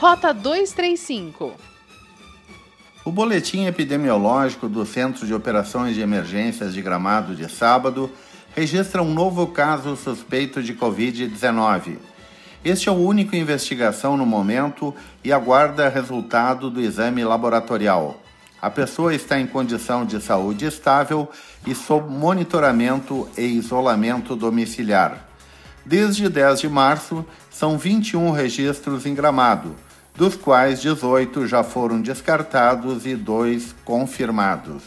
Rota 235. O boletim epidemiológico do Centro de Operações de Emergências de Gramado de sábado registra um novo caso suspeito de Covid-19. Este é o único investigação no momento e aguarda resultado do exame laboratorial. A pessoa está em condição de saúde estável e sob monitoramento e isolamento domiciliar. Desde 10 de março, são 21 registros em Gramado, dos quais 18 já foram descartados e dois confirmados.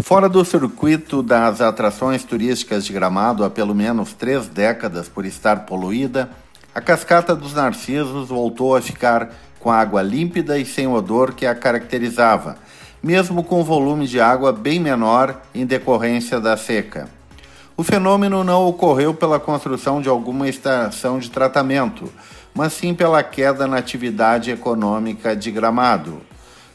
Fora do circuito das atrações turísticas de Gramado há pelo menos três décadas por estar poluída, a Cascata dos Narcisos voltou a ficar com água límpida e sem odor que a caracterizava, mesmo com volume de água bem menor em decorrência da seca. O fenômeno não ocorreu pela construção de alguma estação de tratamento, mas sim pela queda na atividade econômica de Gramado.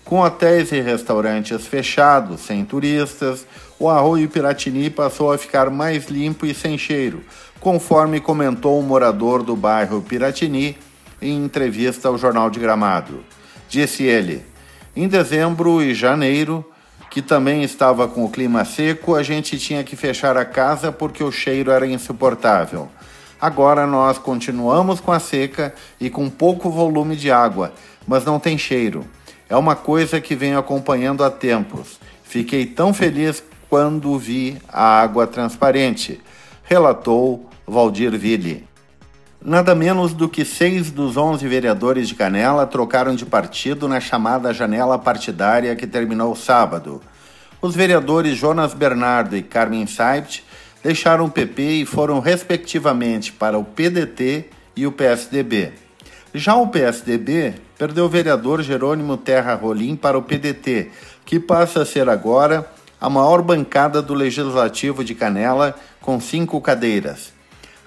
Com hotéis e restaurantes fechados, sem turistas, o arroio Piratini passou a ficar mais limpo e sem cheiro, conforme comentou um morador do bairro Piratini em entrevista ao Jornal de Gramado. Disse ele: Em dezembro e janeiro, que também estava com o clima seco, a gente tinha que fechar a casa porque o cheiro era insuportável. Agora nós continuamos com a seca e com pouco volume de água, mas não tem cheiro. É uma coisa que venho acompanhando há tempos. Fiquei tão feliz quando vi a água transparente, relatou Valdir Ville. Nada menos do que seis dos onze vereadores de Canela trocaram de partido na chamada janela partidária que terminou sábado. Os vereadores Jonas Bernardo e Carmen Saibt deixaram o PP e foram respectivamente para o PDT e o PSDB. Já o PSDB perdeu o vereador Jerônimo Terra Rolim para o PDT, que passa a ser agora a maior bancada do Legislativo de Canela, com cinco cadeiras.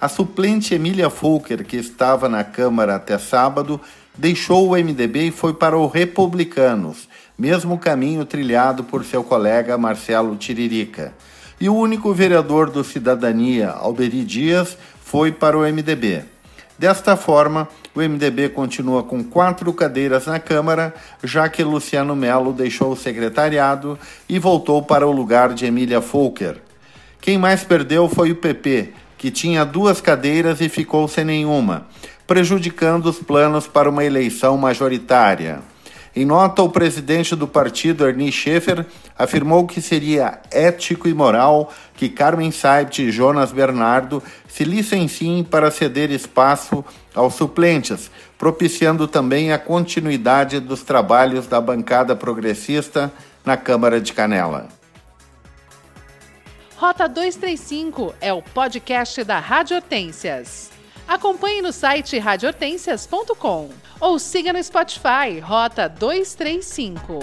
A suplente Emília Fulker, que estava na Câmara até sábado, deixou o MDB e foi para o Republicanos, mesmo caminho trilhado por seu colega Marcelo Tiririca. E o único vereador do Cidadania, Alberi Dias, foi para o MDB. Desta forma, o MDB continua com quatro cadeiras na Câmara, já que Luciano Melo deixou o secretariado e voltou para o lugar de Emília Fulker. Quem mais perdeu foi o PP, que tinha duas cadeiras e ficou sem nenhuma, prejudicando os planos para uma eleição majoritária. Em nota, o presidente do partido, Ernie Schaefer, afirmou que seria ético e moral que Carmen Saibt e Jonas Bernardo se licenciem para ceder espaço aos suplentes, propiciando também a continuidade dos trabalhos da bancada progressista na Câmara de Canela. Rota 235 é o podcast da Rádio Hortências. Acompanhe no site radiohortências.com ou siga no Spotify Rota 235.